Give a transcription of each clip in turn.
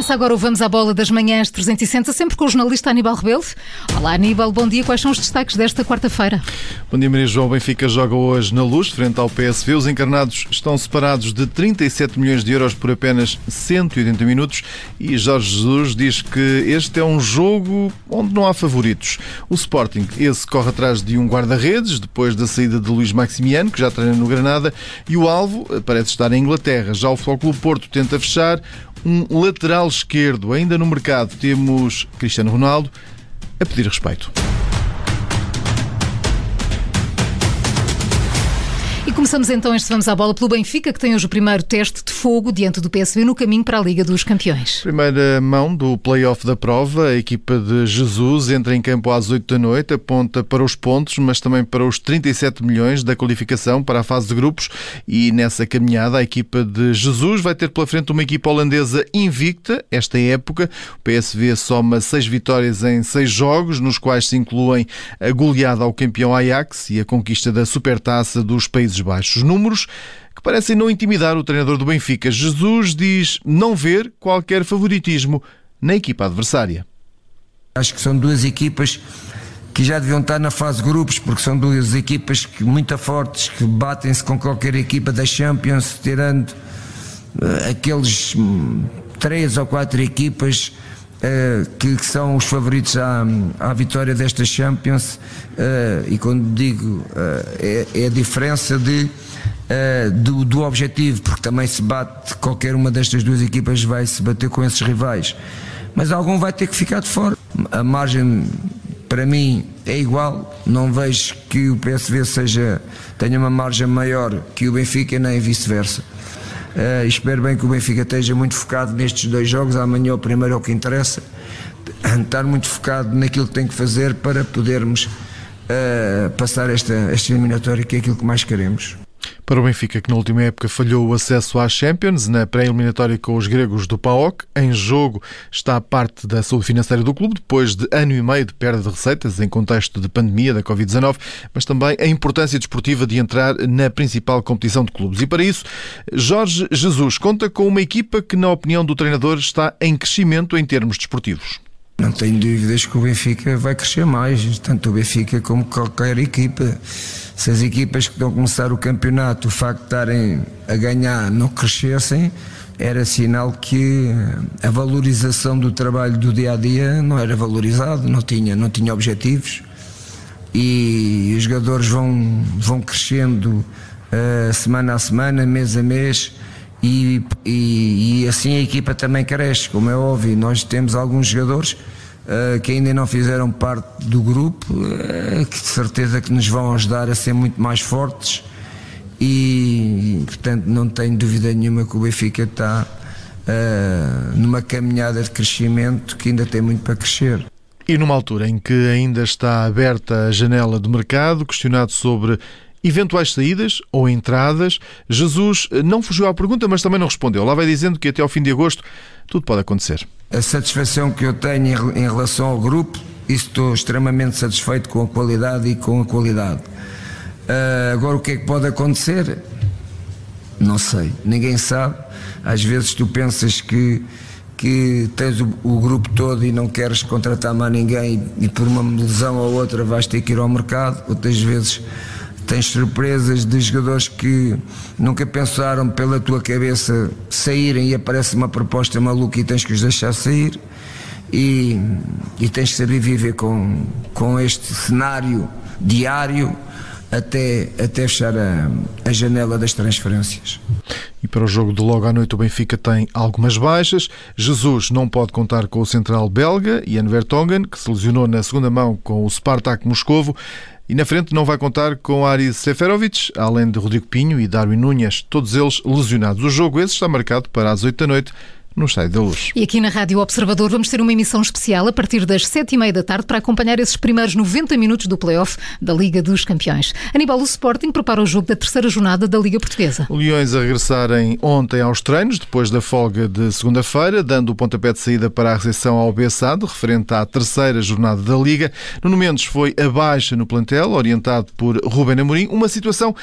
Começa agora o Vamos à Bola das Manhãs 360, sempre com o jornalista Aníbal Rebelo. Olá Aníbal, bom dia. Quais são os destaques desta quarta-feira? Bom dia Maria João. Benfica joga hoje na Luz, frente ao PSV. Os encarnados estão separados de 37 milhões de euros por apenas 180 minutos e Jorge Jesus diz que este é um jogo onde não há favoritos. O Sporting, esse corre atrás de um guarda-redes, depois da saída de Luís Maximiano, que já treina no Granada, e o alvo parece estar em Inglaterra. Já o Flóculo Porto tenta fechar um lateral esquerdo. Ainda no mercado temos Cristiano Ronaldo a pedir respeito. Começamos então este Vamos à Bola pelo Benfica, que tem hoje o primeiro teste de fogo diante do PSV no caminho para a Liga dos Campeões. Primeira mão do play-off da prova, a equipa de Jesus entra em campo às 8 da noite, aponta para os pontos, mas também para os 37 milhões da qualificação para a fase de grupos e nessa caminhada a equipa de Jesus vai ter pela frente uma equipa holandesa invicta esta época. O PSV soma seis vitórias em seis jogos, nos quais se incluem a goleada ao campeão Ajax e a conquista da Supertaça dos Países Baixos. Números que parecem não intimidar o treinador do Benfica. Jesus diz não ver qualquer favoritismo na equipa adversária. Acho que são duas equipas que já deviam estar na fase grupos, porque são duas equipas que, muito fortes, que batem-se com qualquer equipa da Champions, tirando uh, aqueles um, três ou quatro equipas uh, que, são os favoritos à, à vitória desta Champions. Uh, e quando digo é, é, a diferença de. Do, do, objetivo, porque também se bate, qualquer uma destas duas equipas vai se bater com esses rivais, mas algum vai ter que ficar de fora. A margem para mim é igual. Não vejo que o PSV seja, tenha uma margem maior que o Benfica, nem vice-versa. Uh, espero bem que o Benfica esteja muito focado nestes dois jogos. Amanhã o primeiro é o que interessa. Estar muito focado naquilo que tem que fazer para podermos uh, passar esta, esta eliminatória, que é aquilo que mais queremos. Para o Benfica, que na última época falhou o acesso à Champions, na pré-eliminatória com os gregos do PAOK, em jogo está a parte da saúde financeira do clube, depois de ano e meio de perda de receitas em contexto de pandemia da Covid-19, mas também a importância desportiva de entrar na principal competição de clubes. E para isso, Jorge Jesus conta com uma equipa que, na opinião do treinador, está em crescimento em termos desportivos. Não tenho dúvidas que o Benfica vai crescer mais, tanto o Benfica como qualquer equipa. Se as equipas que estão a começar o campeonato, o facto de estarem a ganhar, não crescessem, era sinal que a valorização do trabalho do dia a dia não era valorizado, não tinha, não tinha objetivos e os jogadores vão, vão crescendo uh, semana a semana, mês a mês e, e, e, assim a equipa também cresce, como é óbvio. Nós temos alguns jogadores uh, que ainda não fizeram parte do grupo, uh, que de certeza que nos vão ajudar a ser muito mais fortes e, portanto não tenho dúvida nenhuma que o Benfica está uh, numa caminhada de crescimento que ainda tem muito para crescer. E numa altura em que ainda está aberta a janela do mercado, questionado sobre eventuais saídas ou entradas. Jesus não fugiu à pergunta, mas também não respondeu. Lá vai dizendo que até ao fim de agosto tudo pode acontecer. A satisfação que eu tenho em relação ao grupo, estou extremamente satisfeito com a qualidade e com a qualidade. Uh, agora o que é que pode acontecer? Não sei, ninguém sabe. Às vezes tu pensas que que tens o, o, grupo todo e não queres contratar mais ninguém e por uma lesão ou outra vais ter que ir ao mercado, outras vezes tens surpresas de jogadores que nunca pensaram pela tua cabeça saírem e aparece uma proposta maluca e tens que os deixar sair e, e tens que saber viver com, com este cenário diário até, até fechar a, a janela das transferências. E para o jogo de logo à noite, o Benfica tem algumas baixas. Jesus não pode contar com o central belga, Jan Vertonghen, que se lesionou na segunda mão com o Spartak Moscovo. E na frente não vai contar com Aris Seferovic, além de Rodrigo Pinho e Darwin Núñez, todos eles lesionados. O jogo esse está marcado para as 8 da noite no Estádio da Luz. E aqui na Rádio Observador vamos ter uma emissão especial a partir das sete e meia da tarde para acompanhar esses primeiros 90 minutos do play-off da Liga dos Campeões. Aníbal, o Sporting prepara o jogo da terceira jornada da Liga Portuguesa. Leões a regressarem ontem aos treinos, depois da folga de segunda-feira, dando o pontapé de saída para a recepção ao Bessado, referente à terceira jornada da Liga. Nuno Mendes foi a baixa no plantel, orientado por Ruben Amorim, uma situação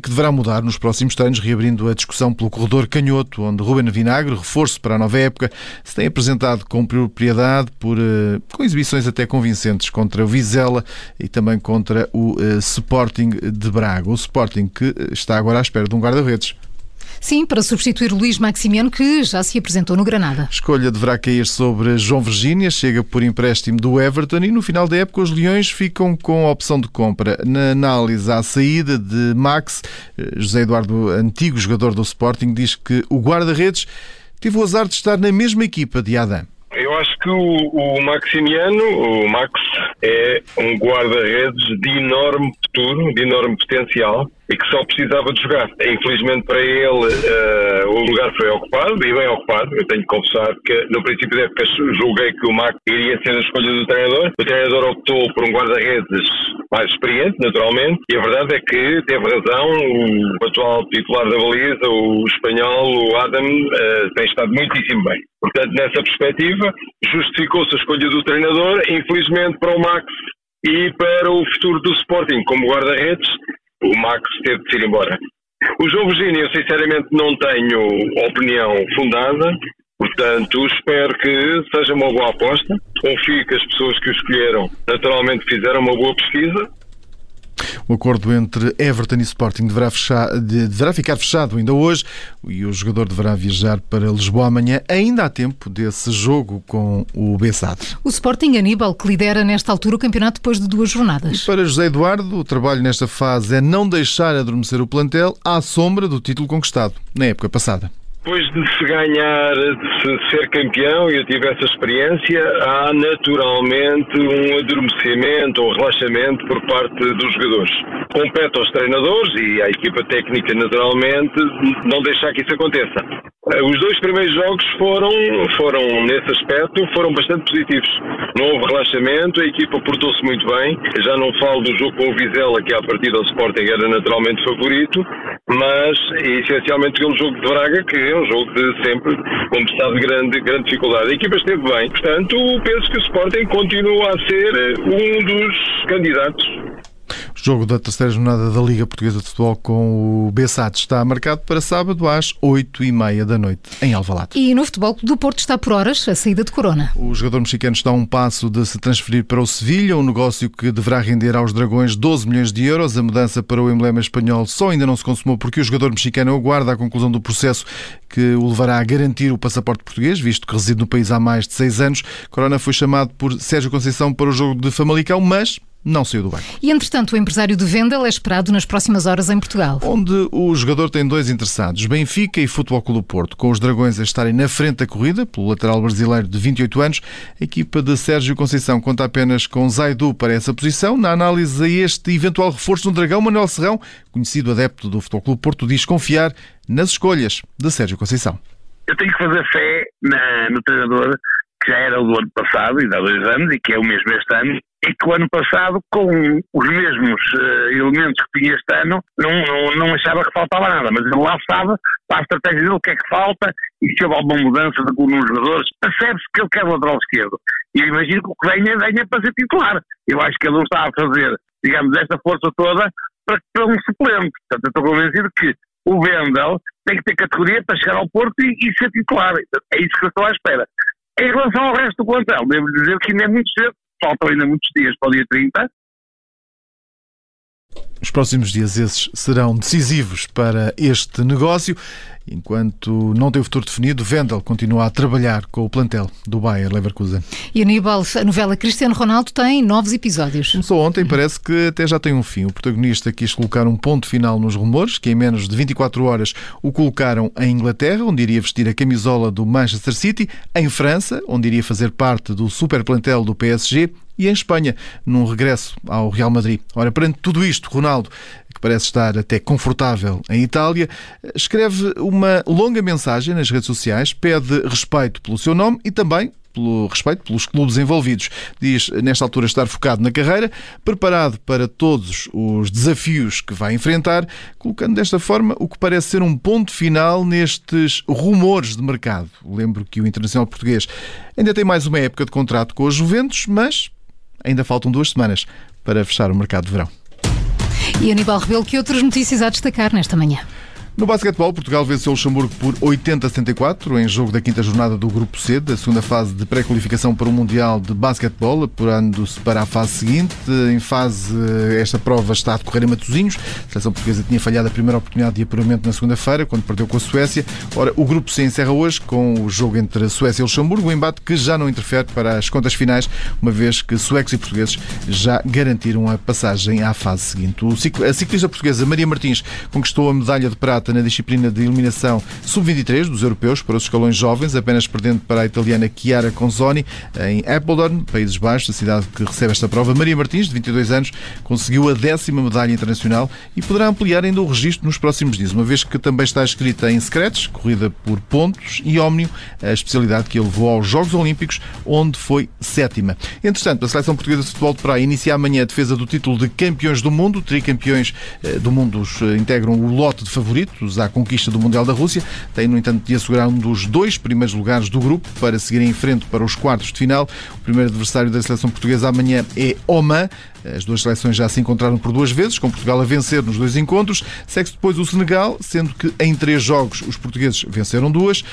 que deverá mudar nos próximos treinos, reabrindo a discussão pelo corredor canhoto, onde Ruben Vinagre, reforço para a nova época, se tem apresentado com propriedade, por, uh, com exibições até convincentes contra o Vizela e também contra o uh, Sporting de Braga. O Sporting que está agora à espera de um guarda-redes. Sim, para substituir Luís Maximiano, que já se apresentou no Granada. Escolha deverá cair sobre João Virgínia, chega por empréstimo do Everton e no final da época os Leões ficam com a opção de compra. Na análise à saída de Max, eh, José Eduardo, antigo jogador do Sporting, diz que o guarda-redes teve o azar de estar na mesma equipa de Adam. Eu acho que o, o Maximiano, o Max, é um guarda-redes de enorme futuro, de enorme potencial e que só precisava de jogar. Infelizmente para ele uh, o lugar foi ocupado, e bem ocupado. Eu tenho que confessar que no princípio da época julguei que o Max iria ser a escolha do treinador. O treinador optou por um guarda-redes mais experiente, naturalmente, e a verdade é que teve razão. O atual titular da baliza, o espanhol, o Adam, uh, tem estado muitíssimo bem. Portanto, nessa perspectiva, justificou-se a escolha do treinador. Infelizmente para o Max e para o futuro do Sporting como guarda-redes, o Max teve de ir embora. O João Virgínia, eu sinceramente não tenho opinião fundada, portanto espero que seja uma boa aposta. Confio que as pessoas que o escolheram naturalmente fizeram uma boa pesquisa o acordo entre Everton e Sporting deverá, fechar, deverá ficar fechado ainda hoje e o jogador deverá viajar para Lisboa amanhã. Ainda há tempo desse jogo com o Bessade. O Sporting Aníbal, que lidera nesta altura o campeonato depois de duas jornadas. E para José Eduardo, o trabalho nesta fase é não deixar adormecer o plantel à sombra do título conquistado na época passada. Depois de se ganhar, de se ser campeão, e eu tive essa experiência, há naturalmente um adormecimento ou relaxamento por parte dos jogadores. Compete aos treinadores e à equipa técnica, naturalmente, não deixar que isso aconteça. Os dois primeiros jogos foram, foram, nesse aspecto, foram bastante positivos. Não houve relaxamento, a equipa portou-se muito bem. Já não falo do jogo com o Vizela, que à partida do Sporting era naturalmente favorito, mas essencialmente pelo jogo de Braga, que é um jogo de sempre, como se sabe, de grande, grande dificuldade. A equipa esteve bem, portanto, penso que o Sporting continua a ser eh, um dos candidatos Jogo da terceira jornada da Liga Portuguesa de Futebol com o Bessat está marcado para sábado às 8h30 da noite, em Alvalade. E no Futebol do Porto está por horas a saída de Corona. O jogador mexicano está a um passo de se transferir para o Sevilha, um negócio que deverá render aos Dragões 12 milhões de euros. A mudança para o emblema espanhol só ainda não se consumou porque o jogador mexicano aguarda a conclusão do processo que o levará a garantir o passaporte português, visto que reside no país há mais de seis anos. Corona foi chamado por Sérgio Conceição para o jogo de Famalicão, mas não saiu do banco. E, entretanto, o empresário de Vendel é esperado nas próximas horas em Portugal. Onde o jogador tem dois interessados, Benfica e Futebol Clube Porto. Com os Dragões a estarem na frente da corrida, pelo lateral brasileiro de 28 anos, a equipa de Sérgio Conceição conta apenas com Zaidu para essa posição. Na análise a este eventual reforço no Dragão, Manuel Serrão, conhecido adepto do Futebol Clube Porto, diz confiar nas escolhas de Sérgio Conceição. Eu tenho que fazer fé na, no treinador que já era o do ano passado e há dois anos e que é o mesmo este ano e que o ano passado, com os mesmos uh, elementos que tinha este ano, não, não, não, achava que faltava nada, mas ele lá sabe, para a estratégia dele, o que é que falta, e se houve alguma mudança de alguns jogadores, percebe-se que ele quer o lateral esquerdo. E eu imagino que o que venha, venha para ser titular. Eu acho que ele não está a fazer, digamos, esta força toda para, para um suplente. Portanto, eu estou convencido que o Wendel tem que ter categoria para chegar ao Porto e, e ser titular. É isso que eu estou à espera. Em relação ao resto do plantel, devo dizer que ainda é muito cedo faltam ainda muitos dias para o dia 30. Os próximos dias esses serão decisivos para este negócio. Enquanto não tem o futuro definido, Vendel continua a trabalhar com o plantel do Bayer Leverkusen. E Aníbal, a novela Cristiano Ronaldo tem novos episódios. Começou ontem, parece que até já tem um fim. O protagonista quis colocar um ponto final nos rumores, que em menos de 24 horas o colocaram em Inglaterra, onde iria vestir a camisola do Manchester City, em França, onde iria fazer parte do super plantel do PSG e em Espanha, num regresso ao Real Madrid. Ora, perante tudo isto, Ronaldo, que parece estar até confortável em Itália, escreve uma longa mensagem nas redes sociais, pede respeito pelo seu nome e também pelo respeito pelos clubes envolvidos. Diz, nesta altura, estar focado na carreira, preparado para todos os desafios que vai enfrentar, colocando desta forma o que parece ser um ponto final nestes rumores de mercado. Lembro que o Internacional Português ainda tem mais uma época de contrato com os Juventus, mas ainda faltam duas semanas para fechar o mercado de verão. E Aníbal Rebelo, que outras notícias há a destacar nesta manhã? No basquetebol, Portugal venceu o Luxemburgo por 80-74 em jogo da quinta jornada do Grupo C, da segunda fase de pré-qualificação para o Mundial de Basquetebol, apurando-se para a fase seguinte. Em fase, esta prova está a decorrer em Matosinhos. A seleção portuguesa tinha falhado a primeira oportunidade de apuramento na segunda-feira, quando perdeu com a Suécia. Ora, o Grupo C encerra hoje com o jogo entre Suécia e Luxemburgo, um embate que já não interfere para as contas finais, uma vez que suecos e portugueses já garantiram a passagem à fase seguinte. A ciclista portuguesa Maria Martins conquistou a medalha de prata na disciplina de eliminação sub-23 dos europeus para os escalões jovens, apenas perdendo para a italiana Chiara Conzoni em Apeldoorn, Países Baixos, a cidade que recebe esta prova. Maria Martins, de 22 anos, conseguiu a décima medalha internacional e poderá ampliar ainda o registro nos próximos dias, uma vez que também está escrita em secretos, corrida por pontos e ómnio, a especialidade que a levou aos Jogos Olímpicos, onde foi sétima. Entretanto, a seleção portuguesa de futebol de praia inicia amanhã a defesa do título de campeões do mundo. Tricampeões eh, do mundo eh, integram o lote de favoritos à conquista do Mundial da Rússia. Tem, no entanto, de assegurar um dos dois primeiros lugares do grupo para seguir em frente para os quartos de final. O primeiro adversário da seleção portuguesa amanhã é Oman. As duas seleções já se encontraram por duas vezes, com Portugal a vencer nos dois encontros. Segue-se depois o Senegal, sendo que em três jogos os portugueses venceram duas.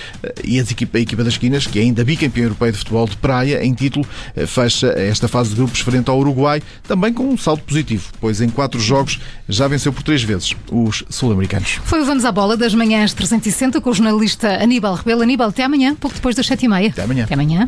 E a equipa, a equipa das Quinas, que é ainda bicampeã europeia de futebol de praia, em título, fecha esta fase de grupos frente ao Uruguai, também com um saldo positivo, pois em quatro jogos já venceu por três vezes os sul-americanos. Foi o Vamos à Bola das manhãs 360 com o jornalista Aníbal Rebelo. Aníbal, até amanhã, pouco depois das sete e meia. Até amanhã. Até amanhã.